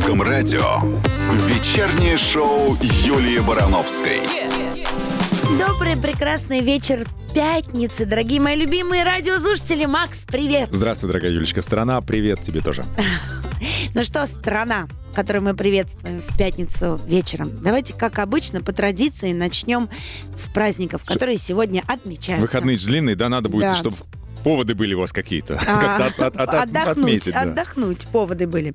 Русском радио вечернее шоу Юлии Барановской. Добрый, прекрасный вечер пятницы, дорогие мои любимые радиослушатели. Макс, привет! Здравствуй, дорогая Юлечка. Страна, привет тебе тоже. Ну что, страна, которую мы приветствуем в пятницу вечером. Давайте, как обычно, по традиции начнем с праздников, которые сегодня отмечаются. Выходные же длинные, да, надо будет, Да. чтобы поводы были у вас какие-то. А, от- от- от- отдохнуть, отметить, да. отдохнуть, поводы были.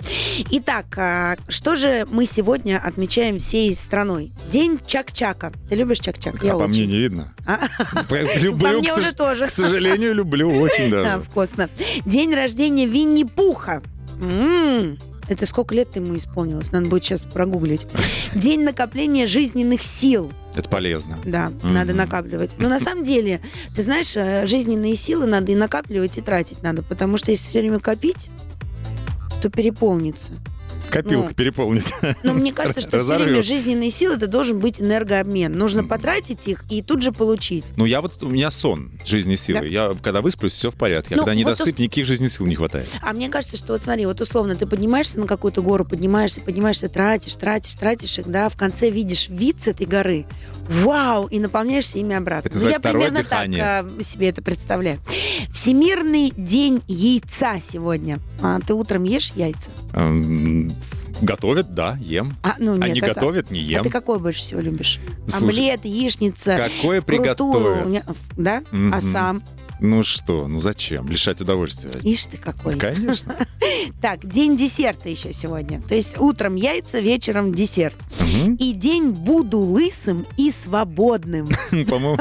Итак, а, что же мы сегодня отмечаем всей страной? День Чак-Чака. Ты любишь Чак-Чак? А по мне не видно. Люблю, мне к, уже тоже. к сожалению, люблю очень Да, даже. вкусно. День рождения Винни-Пуха. М, Это сколько лет ему исполнилось? Надо будет сейчас прогуглить. День накопления жизненных сил. Это полезно. Да, Мгм. надо накапливать. Но на самом деле, ты знаешь, э, жизненные силы надо и накапливать, и тратить надо. Потому что если все время копить, то переполнится. Копилка Ну. переполнить. Но мне кажется, что все время жизненные силы это должен быть энергообмен. Нужно потратить их и тут же получить. Ну, я вот, у меня сон жизни силы. Да? Я, когда высплюсь, все в порядке. А Ну, когда не вот досып, никаких жизненных сил не хватает. А мне кажется, что вот смотри, вот условно ты поднимаешься на какую-то гору, поднимаешься, поднимаешься, тратишь, тратишь, тратишь их, да, в конце видишь вид с этой горы, вау, и наполняешься ими обратно. Это Ну, я примерно дыхание. так а, себе это представляю. Всемирный день яйца сегодня. А, ты утром ешь яйца? Готовят, да, ем. А, ну, А нет, не а- готовят, не А ем. ты какой больше всего любишь? Слушай, Омлет, яичница, Какое приготовят? да? А Мгм. сам? Ну что, ну зачем? Лишать удовольствия. Ишь ты какой. Конечно. Так, день десерта еще сегодня. То есть утром яйца, вечером десерт. И день буду лысым и свободным. По-моему...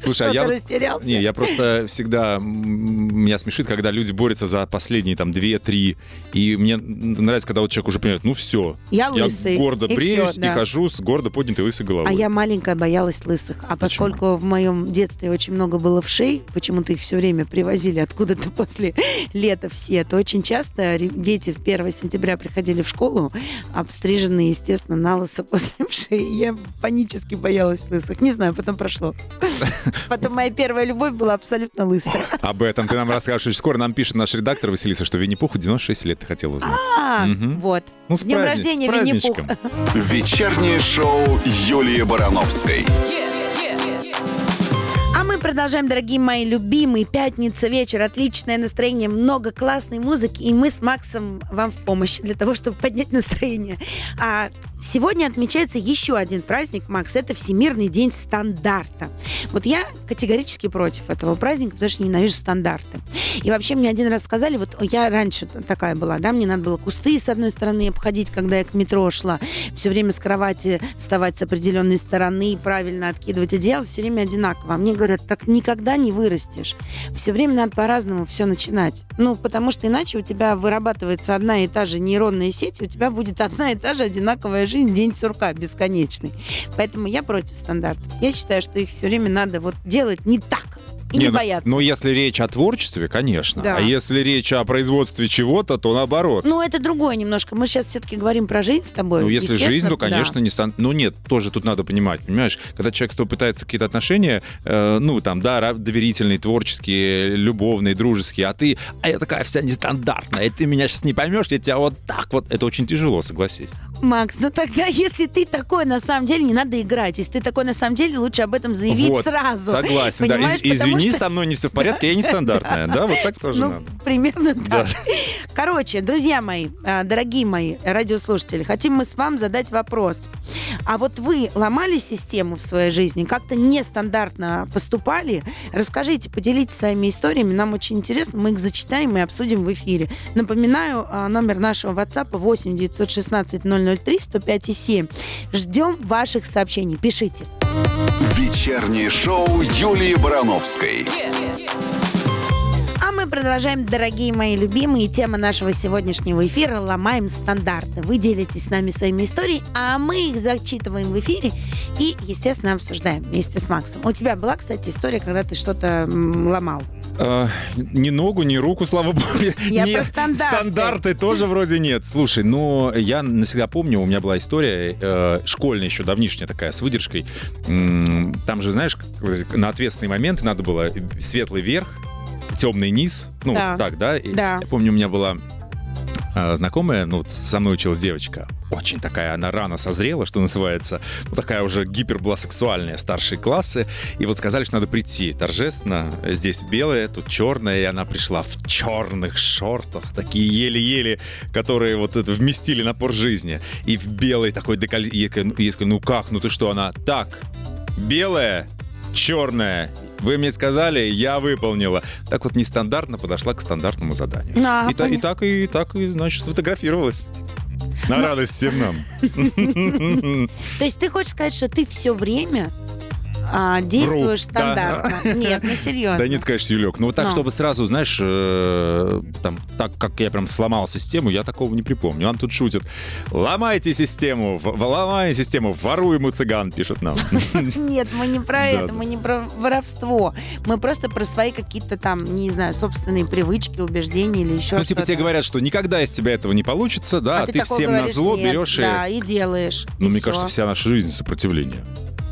Слушай, а я вот-? Не, я просто всегда... Меня смешит, когда люди борются за последние там 2-3. И мне нравится, когда вот человек уже понимает, ну все. Я лысый. гордо и бреюсь всё, и да. хожу с гордо поднятой лысой головой. А я маленькая боялась лысых. А поскольку в моем детстве очень много было вшей, почему-то их все время привозили откуда-то после лета все, то очень часто дети в 1 сентября приходили в школу, обстриженные, естественно, на лысо после вшей. Я панически боялась лысых. Не знаю, потом прошло. Потом моя первая любовь была абсолютно лысая. Об этом ты нам расскажешь очень скоро. Нам пишет наш редактор Василиса, что Винни-Пуху 96 лет ты хотела узнать. А, вот. Ну, С днем рождения, Винни-Пух. Вечернее шоу Юлии Барановской. Мы продолжаем, дорогие мои любимые. Пятница, вечер, отличное настроение, много классной музыки. И мы с Максом вам в помощь для того, чтобы поднять настроение. А сегодня отмечается еще один праздник, Макс. Это Всемирный день стандарта. Вот я категорически против этого праздника, потому что ненавижу стандарты. И вообще мне один раз сказали, вот я раньше такая была, да, мне надо было кусты с одной стороны обходить, когда я к метро шла, все время с кровати вставать с определенной стороны, правильно откидывать одеяло, все время одинаково. А мне говорят, так никогда не вырастешь. Все время надо по-разному все начинать. Ну, потому что иначе у тебя вырабатывается одна и та же нейронная сеть, и у тебя будет одна и та же одинаковая жизнь, день сурка бесконечный. Поэтому я против стандартов. Я считаю, что их все время надо вот делать не так и не, Не, ну- бояться. Ну, если речь о творчестве, конечно. Да. А если речь о производстве чего-то, то наоборот. Ну, это другое немножко. Мы сейчас все-таки говорим про жизнь с тобой. Ну, если жизнь, то, да. конечно, не стан... Ну, нет, тоже тут надо понимать, понимаешь? Когда человек с тобой пытается какие-то отношения, э, ну, там, да, доверительные, творческие, любовные, дружеские, а ты, а я такая вся нестандартная, и ты меня сейчас не поймешь, я тебя вот так вот... Это очень тяжело, согласись. Макс, ну тогда, если ты такой на самом деле, не надо играть. Если ты такой на самом деле, лучше об этом заявить вот, сразу. согласен, да. Из- извини, что- со мной не все в порядке, я нестандартная, да, вот так тоже Ну, надо. примерно так. Короче, друзья мои, а, дорогие мои радиослушатели, хотим мы с вами задать вопрос. А вот вы ломали систему в своей жизни, как-то нестандартно поступали? Расскажите, поделитесь своими историями, нам очень интересно, мы их зачитаем и обсудим в эфире. Напоминаю, а, номер нашего WhatsApp 8 916 003 105 и 7. Ждем ваших сообщений, пишите. Вечернее шоу Юлии Барановской. А мы продолжаем, дорогие мои любимые. Тема нашего сегодняшнего эфира «Ломаем стандарты». Вы делитесь с нами своими историями, а мы их зачитываем в эфире и, естественно, обсуждаем вместе с Максом. У тебя была, кстати, история, когда ты что-то ломал? А, ни ногу, ни руку, слава богу. Я Нет, про стандарты. Стандарты тоже вроде нет. Слушай, ну, я навсегда помню, у меня была история э, школьная еще, давнишняя такая, с выдержкой. Там же, знаешь, на ответственные моменты надо было светлый верх, темный низ. Ну, Да. вот так, да? И Да. Я помню, у меня была а, знакомая, ну, вот со мной училась девочка, очень такая, она рано созрела, что называется, ну, такая уже гипер была сексуальная, старшие классы, и вот сказали, что надо прийти торжественно, здесь белое, тут черное, и она пришла в черных шортах, такие еле-еле, которые вот это вместили напор жизни, и в белой такой декольте, я говорю, ну, ну как, ну ты что, она, так, белое, черное, вы мне сказали, я выполнила. Так вот нестандартно подошла к стандартному заданию. Да, и, та- и так, и так, и, значит, сфотографировалась. На радость всем нам. То есть ты хочешь сказать, что ты все время а, действуешь да. стандартно? Нет, ну серьезно. Да нет, конечно, Юлек. Ну вот так, Ну. чтобы сразу, знаешь, э, там, так как я прям сломал систему, я такого не припомню. Нам тут шутят. Ломайте систему, ломай систему, воруем у цыган, пишет нам. Нет, мы не про Да, это, да. мы не про воровство. Мы просто про свои какие-то там, не знаю, собственные привычки, убеждения или еще Ну, что-то. типа тебе говорят, что никогда из тебя этого не получится, да, а, ты, такое всем на зло берешь и... Да, и делаешь. Ну, мне кажется, вся наша жизнь сопротивление.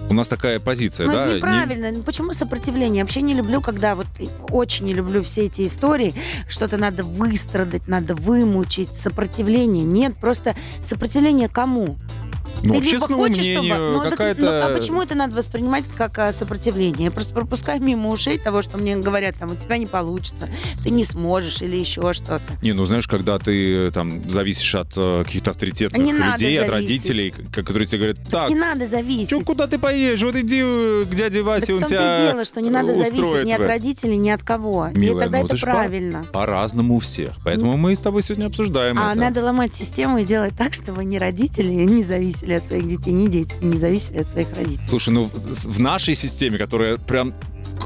У нас такая позиция, Ну, да? это не- неправильно. Ну, Почему сопротивление? Я вообще не люблю, когда вот очень не люблю все эти истории. Что-то надо выстрадать, надо вымучить. Сопротивление. Нет, просто сопротивление кому? Ну, ты либо хочешь, мнению, чтобы... Ну, так- какая-то... ну, а почему это надо воспринимать как а, сопротивление? Просто пропускаю мимо ушей того, что мне говорят, там, у тебя не получится, ты не сможешь или еще что-то. Не, ну знаешь, когда ты э, там зависишь от э, каких-то авторитетных Не людей, от родителей, которые тебе говорят, так, не надо зависеть. чё, куда ты поедешь? Вот иди э, к дяде Так Васе, в он тебя дело, что не надо зависеть ни от в этом». родителей, ни от кого. Милая, и тогда ну, это ж по- правильно. По-разному у всех. Поэтому мы с тобой сегодня обсуждаем А это. надо ломать систему и делать так, чтобы ни родители не зависели от своих детей, ни дети не зависели от своих родителей. Слушай, ну в нашей системе, которая прям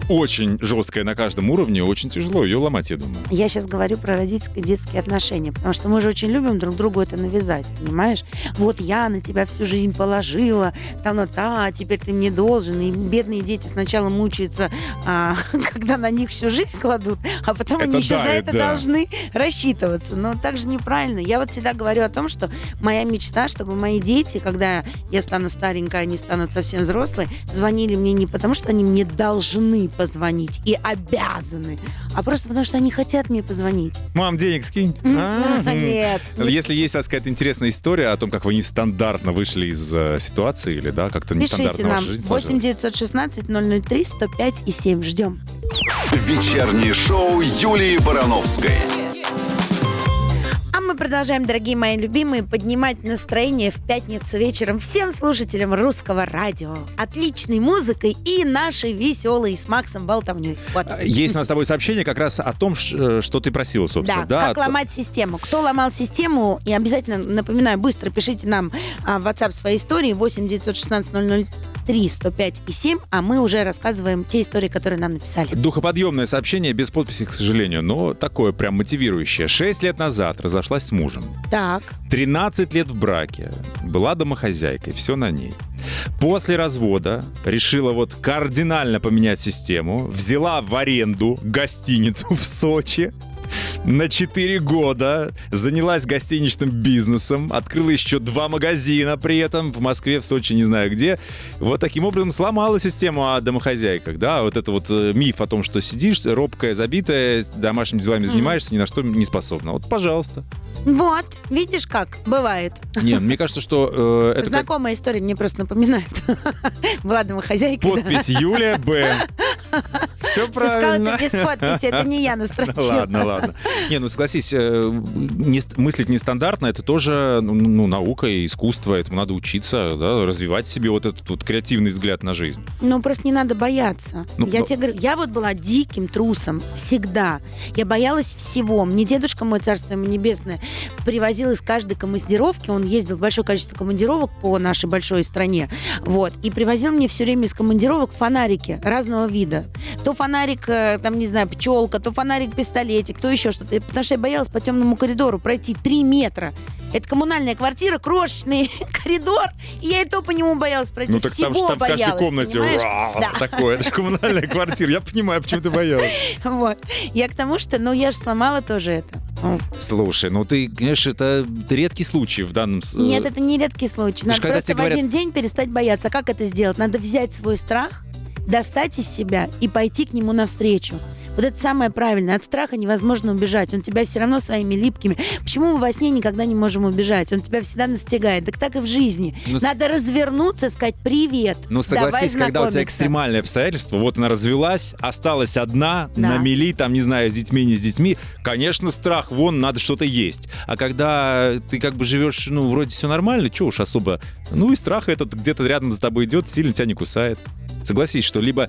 очень жесткая на каждом уровне, очень тяжело ее ломать, я думаю. Я сейчас говорю про родительско-детские отношения, потому что мы же очень любим друг другу это навязать, понимаешь? Вот я на тебя всю жизнь положила, там, ну, та, теперь ты мне должен. И бедные дети сначала мучаются, а, когда на них всю жизнь кладут, а потом Это они еще да, за это это да. должны рассчитываться. Но так же неправильно. Я вот всегда говорю о том, что моя мечта, чтобы мои дети, когда я стану старенькая, они станут совсем взрослые, звонили мне не потому, что они мне должны позвонить и обязаны, а просто потому, что они хотят мне позвонить. Мам, денег скинь. А. Нет. Если есть, так сказать, интересная история о том, как вы нестандартно вышли из э, ситуации, или, да, как-то Пишите нестандартно нам ваша жизнь 8 сложилась. 916 003 105 и 7. Ждем. Вечернее шоу Юлии Барановской. А продолжаем, дорогие мои любимые, поднимать настроение в пятницу вечером всем слушателям русского радио. Отличной музыкой и нашей веселой с Максом болтовней. Вот. Есть у нас с тобой сообщение как раз о том, э, что ты просила, собственно. Да, как от- ломать систему. Кто ломал систему, и обязательно, напоминаю, быстро пишите нам а, в WhatsApp свои истории 8 916 003 105 и 7, а мы уже рассказываем те истории, которые нам написали. Духоподъемное сообщение, без подписи, к сожалению, но такое прям мотивирующее. Шесть лет назад разошлась с мужем. Так, 13 лет в браке. Была домохозяйкой, все на ней. После развода решила вот кардинально поменять систему. Взяла в аренду гостиницу в Сочи. На 4 года занялась гостиничным бизнесом, открыла еще два магазина при этом в Москве, в Сочи, не знаю где. Вот таким образом сломала систему о домохозяйках, да, вот это вот э, миф о том, что сидишь, робкая, забитая, домашними делами занимаешься, ни на что не способна. Вот, пожалуйста. вот, видишь как, бывает. Не, мне кажется, что э, это как Знакомая история мне просто напоминает. Была домохозяйка. да. подпись Юлия Б. Все Ты сказала, правильно. это без подписи, это не я Ну, настрочила. Ладно, ладно. Не, ну согласись, э, мыслить нестандартно это тоже ну, ну, наука и искусство, этому надо учиться, да, развивать себе вот этот вот креативный взгляд на жизнь. Ну, просто не надо бояться. Ну, я но- тебе говорю, я вот была диким трусом всегда. Я боялась всего. Мне дедушка мой, царство ему небесное, привозил из каждой командировки, он ездил в большое количество командировок по нашей большой стране, вот, и привозил мне все время из командировок фонарики разного вида. То фонарик, э, там, не знаю, пчелка, то фонарик пистолетик, то еще что-то. Потому что я боялась по темному коридору пройти 3 метра. Это коммунальная квартира, крошечный коридор, и я и то по нему боялась пройти. Ну так там, Всего ж- там в каждой боялась, комнате! Да. такое, это же коммунальная квартира. Я понимаю, почему ты боялась. Вот. Я к тому, что, ну, я же сломала тоже это. Слушай, ну ты, конечно, это редкий случай в данном... с- Нет, это не редкий случай. Надо просто в говорят- один день перестать бояться. А как это сделать? Надо взять свой страх, достать из себя и пойти к нему навстречу. Вот это самое правильное. От страха невозможно убежать. Он тебя все равно своими липкими. Почему мы во сне никогда не можем убежать? Он тебя всегда настигает. Так так и в жизни. Ну, с- Надо развернуться, сказать привет. Ну, согласись, когда у тебя знакомиться. экстремальные обстоятельства, вот она развелась, осталась одна, Да. на мели, там, не знаю, с детьми, не с детьми, конечно, страх, вон, надо что-то есть. А когда ты как бы живешь, ну, вроде все нормально, что уж особо, ну, и страх этот где-то рядом за тобой идет, сильно тебя не кусает. Согласись, что либо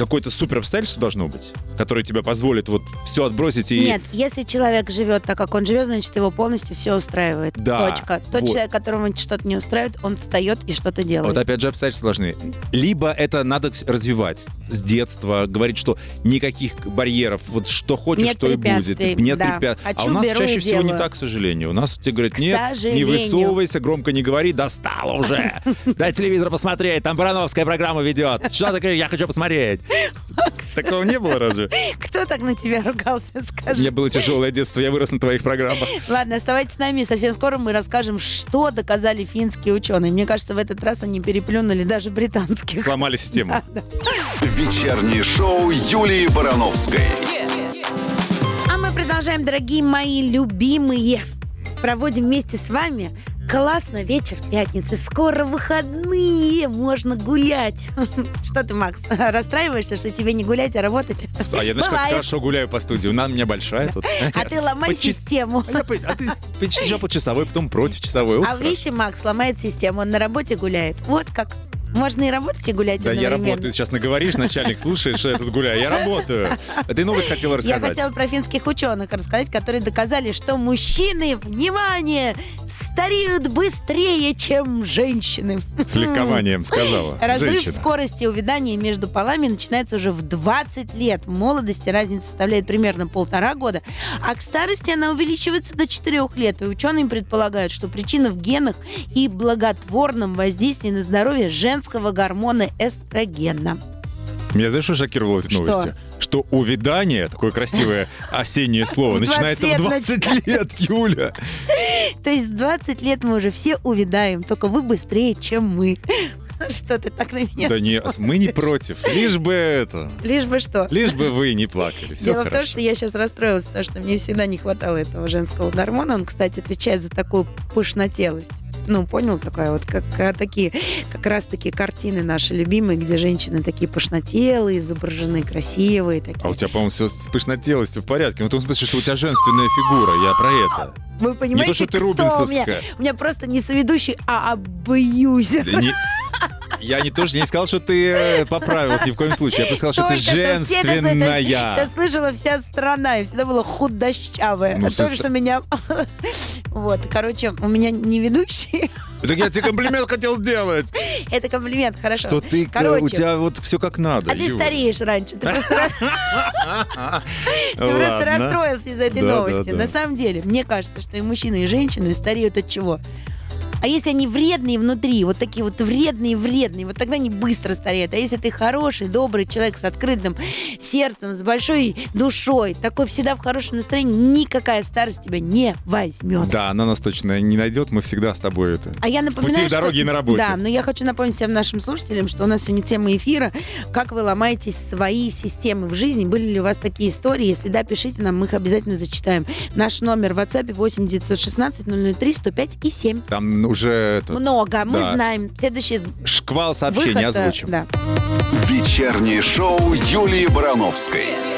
какое-то супер обстоятельство должно быть, которое тебе позволит вот все отбросить и... Нет, если человек живет так, как он живет, значит, его полностью все устраивает. Да, Точка. Тот вот. человек, которого что-то не устраивает, он встает и что-то делает. Вот опять же обстоятельства должны. Либо это надо развивать с детства, говорить, что никаких барьеров, вот что хочешь, Нет что и будет. Нет да. препятствий. А у нас чаще всего не делаю. так, к сожалению. У нас тебе говорят, нет, не высовывайся, громко не говори, достало уже. Дай телевизор посмотреть, там Барановская программа ведет. Что такое, я хочу посмотреть. Такого не было разве? Кто так на тебя ругался, У скажи? меня было тяжелое детство, я вырос на твоих программах. Ладно, оставайтесь с нами. Совсем скоро мы расскажем, что доказали финские ученые. Мне кажется, в этот раз они переплюнули даже британских. Сломали систему. Вечернее шоу Юлии Барановской. А мы продолжаем, дорогие мои любимые. Проводим вместе с вами классно вечер пятницы. Скоро выходные, можно гулять. Что ты, Макс, расстраиваешься, что тебе не гулять, а работать? А я, знаешь, как хорошо гуляю по студии. Она у меня большая тут. А ты ломай систему. А, я а ты сначала по часовой, потом против часовой. А видите, Макс ломает систему, он на работе гуляет. Вот как. Можно и работать, и гулять Да я работаю, сейчас наговоришь, начальник слушает, что я тут гуляю. Я работаю. А Ты новость хотела Я рассказать. хотела про финских ученых рассказать, которые доказали, что мужчины, внимание, стареют быстрее, чем женщины. С ликованием сказала. Разрыв женщина. скорости увядания между полами начинается уже в 20 лет. В молодости разница составляет примерно полтора года, а к старости она увеличивается до 4 лет. И ученые предполагают, что причина в генах и благотворном воздействии на здоровье женского гормона эстрогена. Меня знаешь, что шокировало в этой новости? Что увядание, такое красивое осеннее слово, В 20 начинается в лет 20 лет, Юля. То есть в 20 лет мы уже все увядаем, только вы быстрее, чем мы. Что ты так на меня Да не, мы не против. Лишь бы это. Лишь бы что. Лишь бы вы не плакали. Все Дело в том, хорошо. что я сейчас расстроилась, потому что мне всегда не хватало этого женского гормона. Он, кстати, отвечает за такую пышнотелость. Ну, понял, такая вот, как а, такие, как раз такие картины наши любимые, где женщины такие пышнотелые, изображены красивые такие. А у тебя, по-моему, все с пышнотелостью в порядке. Ну, в том смысле, что у тебя женственная фигура. Я про это. Вы понимаете, Не то, что ты кто у меня? рубинсовская. У меня просто не соведущий, а абьюзер. Да не- Я не тоже не сказал, что ты э, поправил ни в коем случае. Я просто сказал, что ты это женственная. слышала вся страна, и всегда была худощавая. Ну, А то, со- что меня... Вот, короче, у меня не ведущий. Так я тебе комплимент хотел сделать. Это комплимент, хорошо. Что ты, э, Короче, у тебя вот все как надо. А ты стареешь раньше. Ты просто, расстроился из-за этой новости. На самом деле, мне кажется, что и мужчины, и женщины стареют от чего? А если они вредные внутри, вот такие вот вредные-вредные, вот тогда они быстро стареют. А если ты хороший, добрый человек с открытым сердцем, с большой душой, такой всегда в хорошем настроении, никакая старость тебя не возьмет. Да, она нас точно не найдет, мы всегда с тобой это. А я напоминаю, пути в что- дороге и на работе. Да, но я хочу напомнить всем нашим слушателям, что у нас сегодня тема эфира «Как вы ломаете свои системы в жизни?» Были ли у вас такие истории? Если да, пишите нам, мы их обязательно зачитаем. Наш номер в WhatsApp 8 916 003 105 и 7. Там уже это, Много, мы да. знаем. Следующий шквал сообщений выход, э, озвучим. Да. Вечернее шоу Юлии Барановской.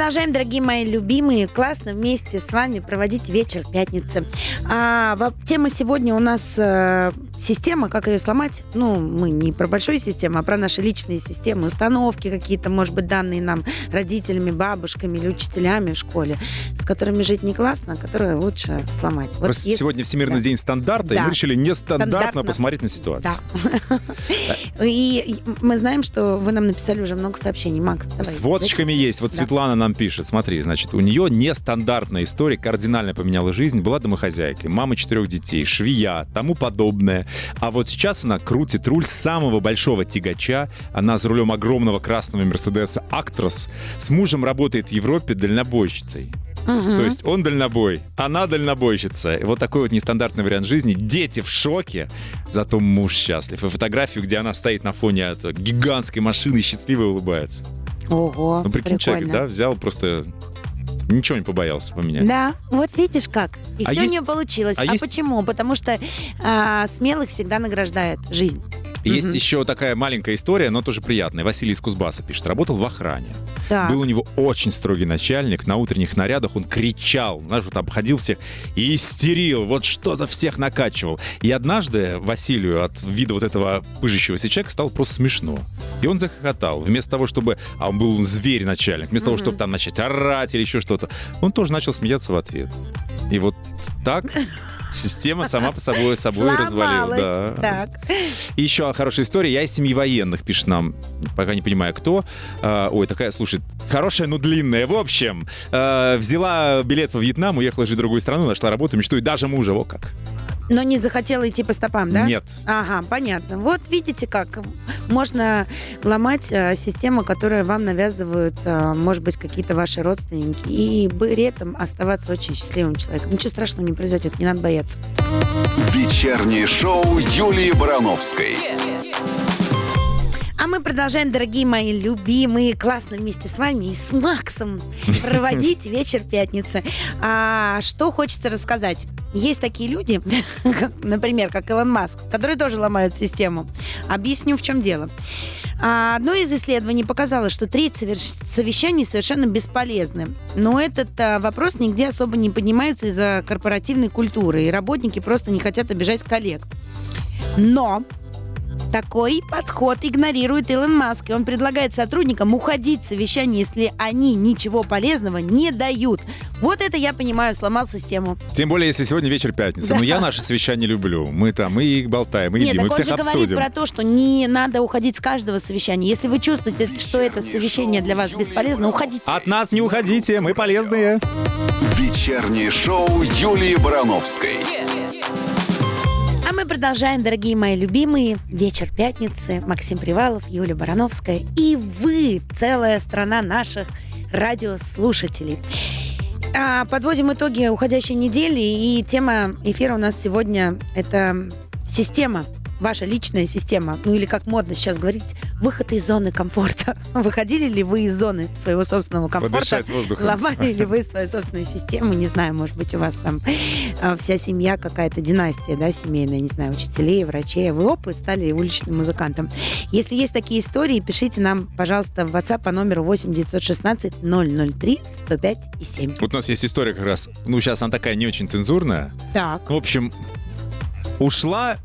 Продолжаем, дорогие мои любимые, классно вместе с вами проводить вечер пятницы. А, тема сегодня у нас э, система, как ее сломать. Ну, мы не про большую систему, а про наши личные системы, установки какие-то, может быть, данные нам родителями, бабушками или учителями в школе, с которыми жить не классно, а которые лучше сломать. Вот если- сегодня Всемирный да. день стандарта, и Да. мы решили нестандартно Стандартно. посмотреть на ситуацию. Да. И мы знаем, что вы нам написали уже много сообщений. Макс, давай. С водочками есть. Вот. Светлана нам пишет. Смотри, значит, у нее нестандартная история, кардинально поменяла жизнь. Была домохозяйкой, мама четырех детей, швея, тому подобное. А вот сейчас она крутит руль самого большого тягача. Она за рулем огромного красного Мерседеса Актрос. С мужем работает в Европе дальнобойщицей. Мгм. То есть он дальнобой, она дальнобойщица. И вот такой вот нестандартный вариант жизни. Дети в шоке, зато муж счастлив. И фотографию, где она стоит на фоне этой гигантской машины, счастливо улыбается. Ого, Ну, прикинь, человек, прикольно. да, взял просто... Ничего не побоялся поменять. Да, вот видишь как. И А все есть- у нее получилось. а А, есть- почему? Потому что а, смелых всегда награждает жизнь. Есть Мгм. еще такая маленькая история, но тоже приятная. Василий из Кузбасса пишет. Работал в охране. Так. Был у него очень строгий начальник. На утренних нарядах он кричал, знаешь, вот обходил всех и истерил, вот что-то всех накачивал. И однажды Василию от вида вот этого пыжащегося человека стало просто смешно. И он захохотал. Вместо того, чтобы... А он был зверь начальник. Вместо того, Мгм. чтобы там начать орать или еще что-то, он тоже начал смеяться в ответ. И вот так система сама по собой, собой развалилась. Да. Так. И еще хорошая история. Я из семьи военных, пишет нам, пока не понимаю кто. А, ой, такая, слушай, хорошая, но длинная. В общем, а, взяла билет во Вьетнам, уехала жить в другую страну, нашла работу, мечту и даже мужа. Во как. Но не захотела идти по стопам, да? Нет. Ага, понятно. Вот видите как. Можно ломать э, систему, которую вам навязывают, э, может быть, какие-то ваши родственники, и при этом оставаться очень счастливым человеком. Ничего страшного не произойдет, не надо бояться. Вечернее шоу Юлии Барановской. А мы продолжаем, дорогие мои любимые, классно вместе с вами и с Максом проводить вечер пятницы. А что хочется рассказать? Есть такие люди, например, как Илон Маск, которые тоже ломают систему. Объясню, в чем дело. А, Одно из исследований показало, что треть совещаний совершенно бесполезны. Но этот а, вопрос нигде особо не поднимается из-за корпоративной культуры, и работники просто не хотят обижать коллег. Но такой подход игнорирует Илон Маск, и он предлагает сотрудникам уходить с совещания, если они ничего полезного не дают. Вот это я понимаю, сломал систему. Тем более, если сегодня вечер пятница. Да. Но я наши совещания люблю. Мы там и болтаем, и Нет, едим, и так он всех же говорит обсудим. про то, что не надо уходить с каждого совещания. Если вы чувствуете, что это совещание для вас бесполезно, уходите. От нас не уходите, мы полезные. Вечернее шоу Юлии Барановской. А мы продолжаем, дорогие мои любимые. Вечер пятницы. Максим Привалов, Юлия Барановская. И вы, целая страна наших радиослушателей. А, подводим итоги уходящей недели. И тема эфира у нас сегодня – это система ваша личная система, ну или как модно сейчас говорить, выход из зоны комфорта. Выходили ли вы из зоны своего собственного комфорта? Ломали ли вы свою собственную систему? Не знаю, может быть, у вас там а, вся семья какая-то династия, да, семейная, не знаю, учителей, врачей, а вы оп, и стали уличным музыкантом. Если есть такие истории, пишите нам, пожалуйста, в WhatsApp по номеру 8 916 003 105 и 7. Вот у нас есть история как раз, ну, сейчас она такая не очень цензурная. Так. В общем, ушла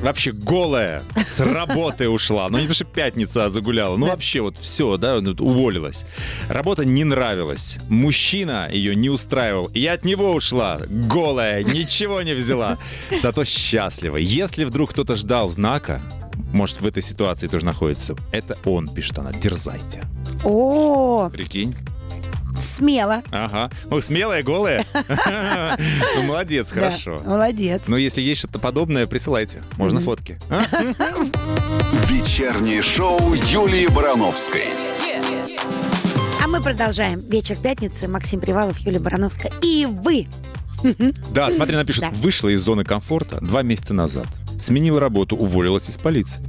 вообще голая, с работы ушла. Ну, не то, что пятница а загуляла. Ну, Да. вообще вот все, да, ну, уволилась. Работа не нравилась. Мужчина ее не устраивал. И от него ушла, голая, ничего не взяла. Зато счастлива. Если вдруг кто-то ждал знака, может, в этой ситуации тоже находится, это он, пишет она, дерзайте. О, Прикинь. Смело. Ага. Ну, смелая, голая. Ну, молодец, хорошо. молодец. Но если есть что-то подобное, присылайте. Можно фотки. А? Вечернее шоу Юлии Барановской. А мы продолжаем. Вечер пятницы. Максим Привалов, Юлия Барановская. И вы. Да, смотри, напишут, Да. вышла из зоны комфорта два месяца назад. Сменила работу, уволилась из полиции.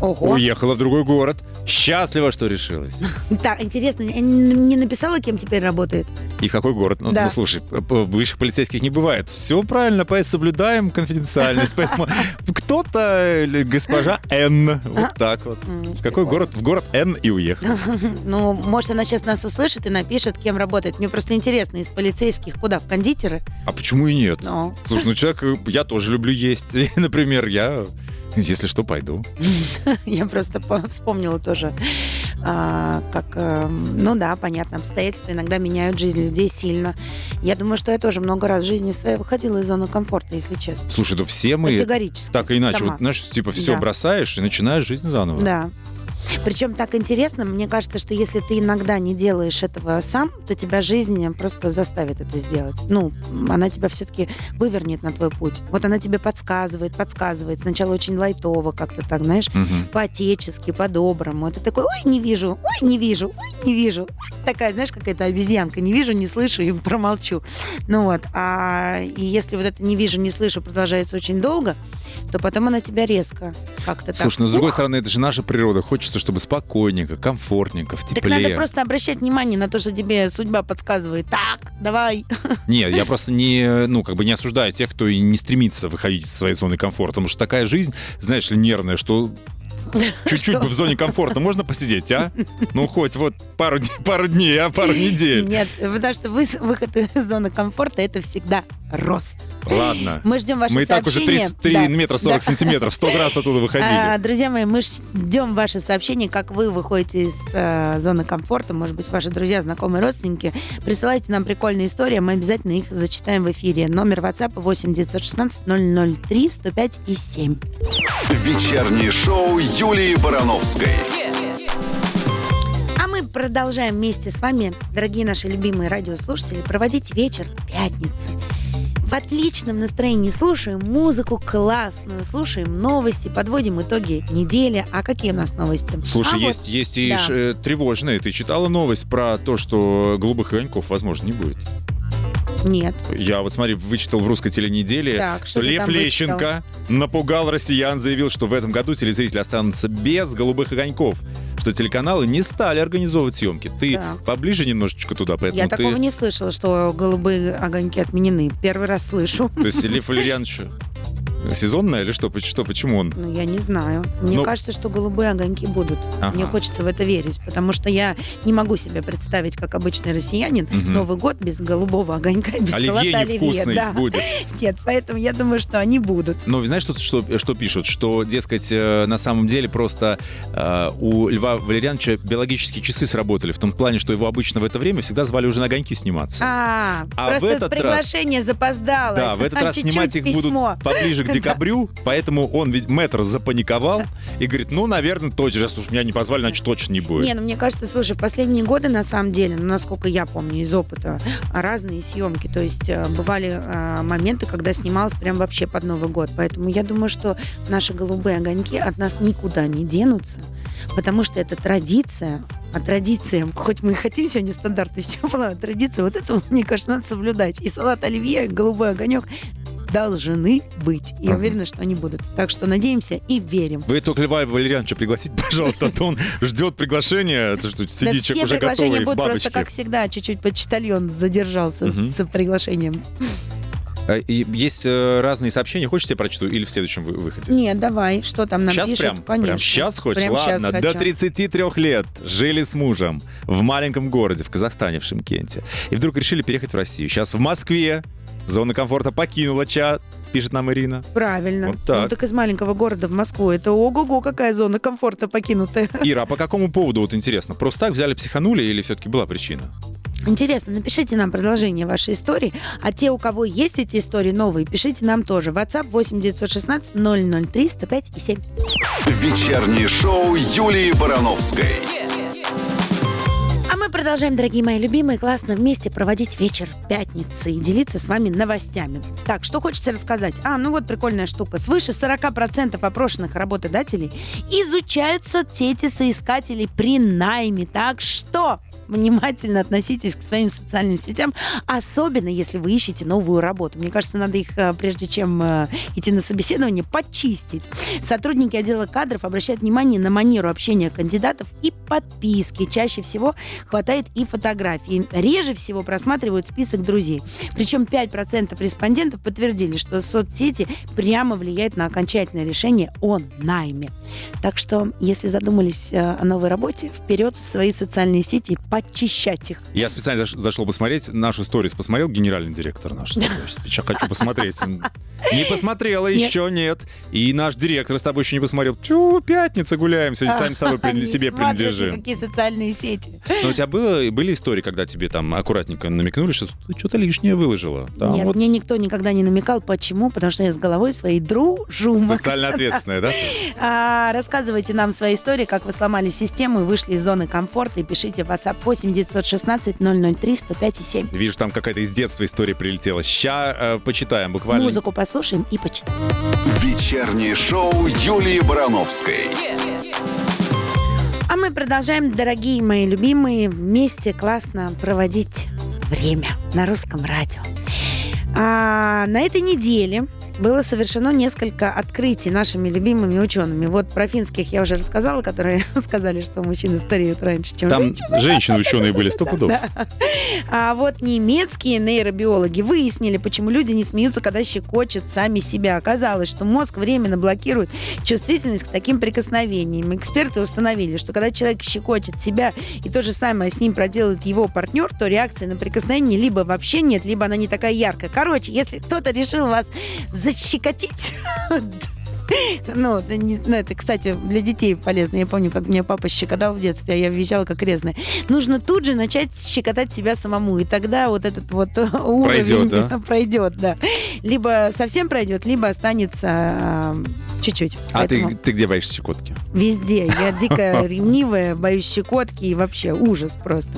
Ого. Уехала в другой город. Счастлива, что решилась. Так, интересно, не написала, кем теперь работает? И в какой город? Ну, Да. ну, слушай, бывших полицейских не бывает. Все правильно, поэтому соблюдаем конфиденциальность. Поэтому кто-то, или госпожа Н, вот так вот. В какой город? В город Н и уехал. Ну, может, она сейчас нас услышит и напишет, кем работает. Мне просто интересно, из полицейских куда? В кондитеры? А почему и нет? Слушай, ну человек, э, я тоже люблю есть. Например, я, если что, пойду. я просто по- вспомнила тоже, а, как, э, ну да, понятно, обстоятельства иногда меняют жизнь людей сильно. Я думаю, что я тоже много раз в жизни своей выходила из зоны комфорта, если честно. Слушай, да все мы Категорически. так и иначе. Сама. Вот, знаешь, типа все Да. бросаешь и начинаешь жизнь заново. Да. Причем так интересно, мне кажется, что если ты иногда не делаешь этого сам, то тебя жизнь просто заставит это сделать. Ну, она тебя все-таки вывернет на твой путь. Вот она тебе подсказывает, подсказывает. Сначала очень лайтово как-то так, знаешь, Мгм. по-отечески, по-доброму. Это такой, ой, не вижу, ой, не вижу, ой, не вижу. такая, знаешь, какая-то обезьянка. Не вижу, не слышу и промолчу. Ну вот. А и если вот это не вижу, не слышу продолжается очень долго, то потом она тебя резко как-то так... Слушай, ну с другой ух, стороны, это же наша природа. Хочется, чтобы спокойненько, комфортненько, в Так тепле. надо просто обращать внимание на то, что тебе судьба подсказывает. Так, давай. Нет, я просто не, ну, как бы не осуждаю тех, кто и не стремится выходить из своей зоны комфорта. Потому что такая жизнь, знаешь ли, нервная, что чуть-чуть бы в зоне комфорта можно посидеть, а? Ну, хоть вот пару, дней- пару дней, а пару недель. Нет, потому что вы- выход из зоны комфорта это всегда рост. Ладно. Мы ждем ваши Мы и так уже сообщения. 33 Да. метра 40 Да. сантиметров, 100 раз оттуда А, выходили. друзья мои, мы ждем ваши сообщения, как вы выходите из э, зоны комфорта. Может быть, ваши друзья, знакомые, родственники. Присылайте нам прикольные истории, мы обязательно их зачитаем в эфире. Номер WhatsApp 8 916 003 105 и 7. Вечернее шоу Юлии Барановской. А мы продолжаем вместе с вами, дорогие наши любимые радиослушатели, проводить вечер пятницы. В отличном настроении слушаем музыку классную, слушаем новости, подводим итоги недели. А какие у нас новости? Слушай, А вот, есть, есть и да. ш- э, тревожные. Ты читала новость про то, что голубых огоньков, возможно, не будет? Нет. Я вот, смотри, вычитал в русской теленеделе, Так, что что Лев Лещенко напугал россиян, заявил, что в этом году телезрители останутся без голубых огоньков, что телеканалы не стали организовывать съемки. Ты Так. поближе немножечко туда, поэтому Я ты... такого не слышала, что голубые огоньки отменены. Первый раз слышу. То есть Лев Валерьянович сезонное или что? Что? Почему он? Ну, я не знаю. Мне Ну- кажется, что голубые огоньки будут. Ага. Мне хочется в это верить, потому что я не могу себе представить, как обычный россиянин, Мгм. Новый год без голубого огонька, без салата Оливье оливье. невкусный Да. будет. Нет, поэтому я думаю, что они будут. Но знаешь, что, что, что пишут? Что, дескать, э, на самом деле просто э, у Льва Валерьяновича биологические часы сработали. В том плане, что его обычно в это время всегда звали уже на огоньки сниматься. А, А просто в этот приглашение запоздало. Да, в этот раз Чуть-чуть снимать их письмо. будут поближе к декабрю, поэтому он ведь мэтр запаниковал и говорит, ну, наверное, точно, раз уж меня не позвали, значит, точно не будет. Не, ну мне кажется, слушай, последние годы, на самом деле, ну, насколько я помню из опыта, разные съемки. То есть э, бывали э, моменты, когда снималось прям вообще под Новый год. Поэтому я думаю, что наши голубые огоньки от нас никуда не денутся, потому что это традиция. А традициям, хоть мы и хотим сегодня стандартный все было, традицию вот эту, мне кажется, надо соблюдать. И салат оливье, голубой огонек должны быть. И Ага. уверена, что они будут. Так что надеемся и верим. Вы только Льва Валерьяновича пригласите, пожалуйста, а то он ждет приглашения. Это что, все человек уже готовый в будут просто, как всегда, чуть-чуть почтальон задержался с приглашением. И Есть э, разные сообщения. Хочешь, я прочту? Или в следующем вы- выходе? Нет, давай, что там нам Сейчас пишут? прям, Конечно. прям сейчас хочешь? Прям Ладно, до хочу. 33 лет жили с мужем в маленьком городе, в Казахстане, в Шимкенте. И вдруг решили переехать в Россию. Сейчас в Москве. Зона комфорта покинула чат, пишет нам Ирина. Правильно. Вот так. Ну так из маленького города в Москву. Это ого-го, какая зона комфорта покинутая. Ира, а по какому поводу, вот интересно, просто так взяли, психанули или все-таки была причина? Интересно, напишите нам продолжение вашей истории. А те, у кого есть эти истории новые, пишите нам тоже. WhatsApp 8 916 003 105 и 7. Вечернее шоу Юлии Барановской. Мы продолжаем, дорогие мои любимые, классно вместе проводить вечер пятницы и делиться с вами новостями. Так, что хочется рассказать? А, ну вот прикольная штука. Свыше 40% опрошенных работодателей изучают соцсети соискателей при найме. Так что внимательно относитесь к своим социальным сетям, особенно если вы ищете новую работу. Мне кажется, надо их, э, прежде чем э, идти на собеседование, почистить. Сотрудники отдела кадров обращают внимание на манеру общения кандидатов и подписки. Чаще всего хватает и фотографий. Реже всего просматривают список друзей. Причем 5% респондентов подтвердили, что соцсети прямо влияют на окончательное решение о найме. Так что, если задумались э, о новой работе, вперед в свои социальные сети подчищать их. Я специально заш- зашел посмотреть, нашу сторис посмотрел генеральный директор наш. Сейчас хочу посмотреть. Не посмотрела еще, нет. И наш директор с тобой еще не посмотрел. Чу, пятница гуляем, сегодня сами собой себе принадлежим. никакие социальные сети. Но у тебя было, были истории, когда тебе там аккуратненько намекнули, что ты что-то лишнее выложила? Нет, мне никто никогда не намекал. Почему? Потому что я с головой своей дружу. Социально ответственная, да? А, рассказывайте нам свои истории, как вы сломали систему и вышли из зоны комфорта. И пишите в WhatsApp 8 916 003 105 и 7. Вижу, там какая-то из детства история прилетела. Ща э, почитаем буквально. Музыку послушаем и почитаем. Вечернее шоу Юлии Барановской. А мы продолжаем, дорогие мои любимые, вместе классно проводить время на русском радио. А на этой неделе было совершено несколько открытий нашими любимыми учеными. Вот про финских я уже рассказала, которые сказали, что мужчины стареют раньше, чем Там женщины. женщины-ученые были, сто пудов. А вот немецкие нейробиологи выяснили, почему люди не смеются, когда щекочут сами себя. Оказалось, что мозг временно блокирует чувствительность к таким прикосновениям. Эксперты установили, что когда человек щекочет себя и то же самое с ним проделает его партнер, то реакции на прикосновение либо вообще нет, либо она не такая яркая. Короче, если кто-то решил вас защекотить, ну, это, ну, это, кстати, для детей полезно. Я помню, как меня папа щекотал в детстве, а я визжала как резная. Нужно тут же начать щекотать себя самому, и тогда вот этот вот уровень Пройдет, да? пройдет, да. Либо совсем пройдет, либо останется а, чуть-чуть. А ты, ты где боишься щекотки? Везде. Я дико ревнивая, боюсь щекотки и вообще ужас просто.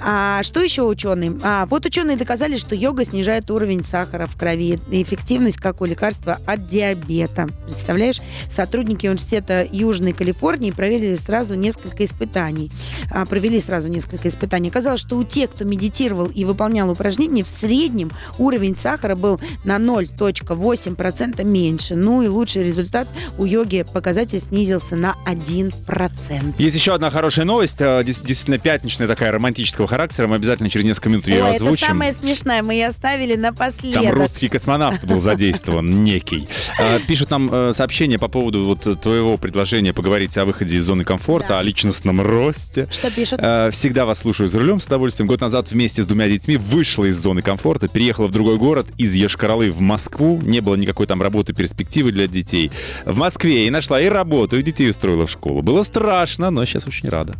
А что еще ученые? А, вот ученые доказали, что йога снижает уровень сахара в крови и эффективность как у лекарства от диабета. Представляешь? Сотрудники университета Южной Калифорнии проверили сразу несколько испытаний. А, провели сразу несколько испытаний. Оказалось, что у тех, кто медитировал и выполнял упражнения, в среднем уровень сахара был на 0,8% меньше. Ну и лучший результат у йоги показатель снизился на 1%. Есть еще одна хорошая новость, э, действительно пятничная такая романтического характера. Мы обязательно через несколько минут ее Ой, это озвучим. самое смешное, мы ее оставили напоследок. Там русский космонавт был задействован, некий. А, Пишут нам э, сообщение по поводу вот э, твоего предложения поговорить о выходе из зоны комфорта, Да. о личностном росте. Что пишут? Э, Всегда вас слушаю за рулем с удовольствием. Год назад вместе с двумя детьми вышла из зоны комфорта, переехала в другой город из Ешкаралы в Москву. Не было никакой там работы, перспективы для детей. В Москве и нашла и работу, и детей устроила в школу. Было страшно, но сейчас очень рада.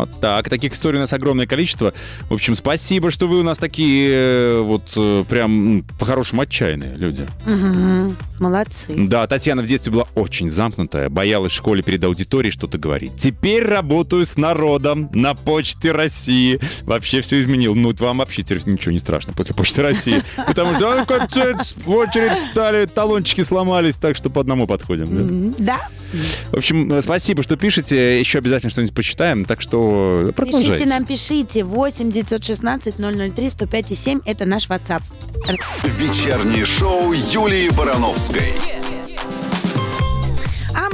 Вот так. Таких историй у нас огромное количество. В общем, спасибо, что вы у нас такие э, вот э, прям по-хорошему отчаянные люди. Мгм. Молодцы. Да, Татьяна в детстве была очень замкнутая, боялась в школе перед аудиторией что-то говорить. Теперь работаю с народом на Почте России. Вообще все изменил. Ну, вам вообще теперь ничего не страшно после Почты России. Потому что а, капец, в очередь стали, талончики сломались, так что по одному подходим. да. Да. В общем, э, спасибо, что пишете. Еще обязательно что-нибудь почитаем, так что продолжайте. Пишите нам, пишите. 8 916 003 105 7. Это наш WhatsApp. Вечернее шоу Юлии Барановской. А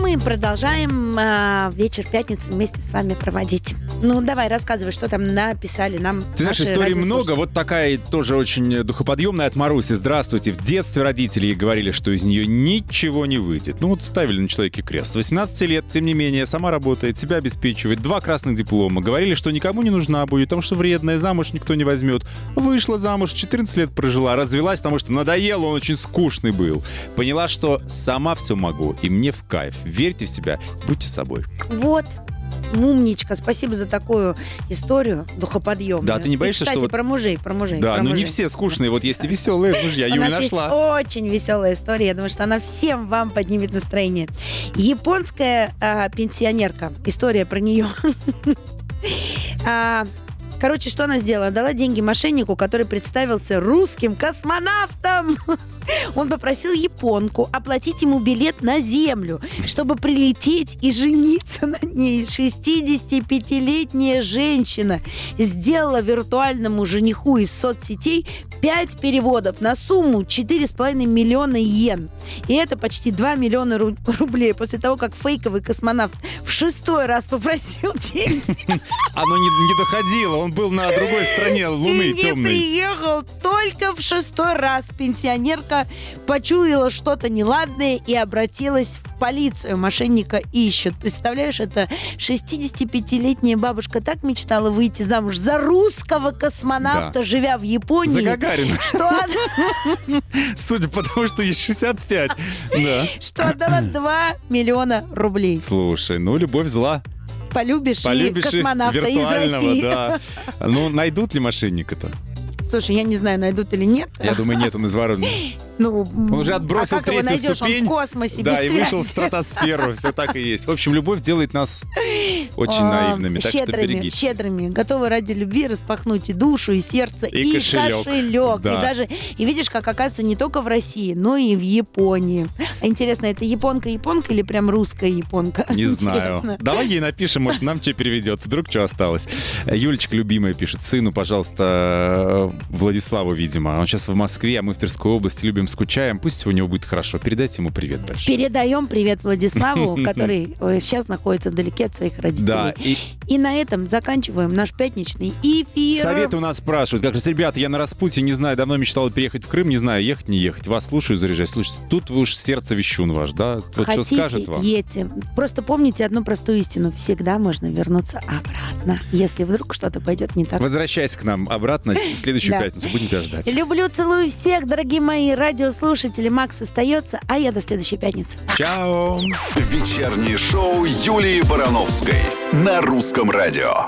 мы продолжаем а, вечер пятницы вместе с вами проводить. Ну, давай, рассказывай, что там написали нам Ты знаешь, наши историй много. Вот такая тоже очень духоподъемная от Маруси. Здравствуйте. В детстве родители ей говорили, что из нее ничего не выйдет. Ну вот ставили на человеке крест. С 18 лет, тем не менее, сама работает, себя обеспечивает. Два красных диплома. Говорили, что никому не нужна будет, потому что вредная, замуж никто не возьмет. Вышла замуж, 14 лет прожила, развелась, потому что надоело, он очень скучный был. Поняла, что сама все могу, и мне в кайф. Верьте в себя, будьте собой. Вот. Умничка, спасибо за такую историю духоподъемную. Да, ты не боишься, И, кстати, что про мужей, про мужей. Да, про но не мужей. все скучные. Вот есть и веселые мужья. У Юля нашла. есть очень веселая история. Я думаю, что она всем вам поднимет настроение. Японская а, пенсионерка. История про нее. Короче, что она сделала? Дала деньги мошеннику, который представился русским космонавтом. Он попросил японку оплатить ему билет на Землю, чтобы прилететь и жениться на ней. 65-летняя женщина сделала виртуальному жениху из соцсетей 5 переводов на сумму 4,5 миллиона йен. И это почти 2 миллиона ру- рублей после того, как фейковый космонавт в шестой раз попросил деньги Оно не, не доходило, он был на другой стороне Луны и не темной. приехал только в шестой раз. Пенсионерка почуяла что-то неладное и обратилась в полицию. Мошенника ищут. Представляешь, это 65-летняя бабушка так мечтала выйти замуж за русского космонавта, Да. живя в Японии. За Гагарина. Что она, Судя по тому, что ей 65. Да. что отдала 2 миллиона рублей. Слушай, ну любовь зла. Полюбишь, Полюбишь и космонавта из России. да. Ну, найдут ли мошенника-то? Слушай, я не знаю, найдут или нет. Я думаю, нет, он изворотный. Ну, Он уже отбросил а как его третью найдешь? Он ступень. в космосе, Да, и вышел в связи. стратосферу. Все так и есть. В общем, любовь делает нас очень А, наивными, так что берегитесь. щедрыми, готовы ради любви распахнуть и душу, и сердце, И и, кошелек. кошелек. Да. И даже, и видишь, как оказывается не только в России, но и в Японии. А Интересно, это японка-японка или прям русская японка? Не знаю. Давай ей напишем, может, нам что переведет. Вдруг что осталось. Юлечка любимая пишет. Сыну, пожалуйста, Владиславу, видимо. Он сейчас в Москве, а мы в Тверской области любим, скучаем. Пусть у него будет хорошо. Передайте ему привет большой. Передаем привет Владиславу, который э, сейчас находится вдалеке от своих родителей. Да, и И на этом заканчиваем наш пятничный эфир. советы у нас спрашивают. Как раз, ребята, я на распутье, не знаю, давно мечтал переехать в Крым, не знаю, ехать, не ехать. Вас слушаю, заряжаюсь. Слушайте, тут вы уж сердце вещун ваш, да? Вот что Хотите, скажет вам? едьте. Просто помните одну простую истину. Всегда можно вернуться обратно, если вдруг что-то пойдет не так. Возвращайся к нам обратно в следующую пятницу. Будем тебя ждать. Люблю, целую всех, дорогие мои радиослушатели. Макс остается, а я до следующей пятницы. Чао! Вечернее шоу Юлии Барановской на русском радио.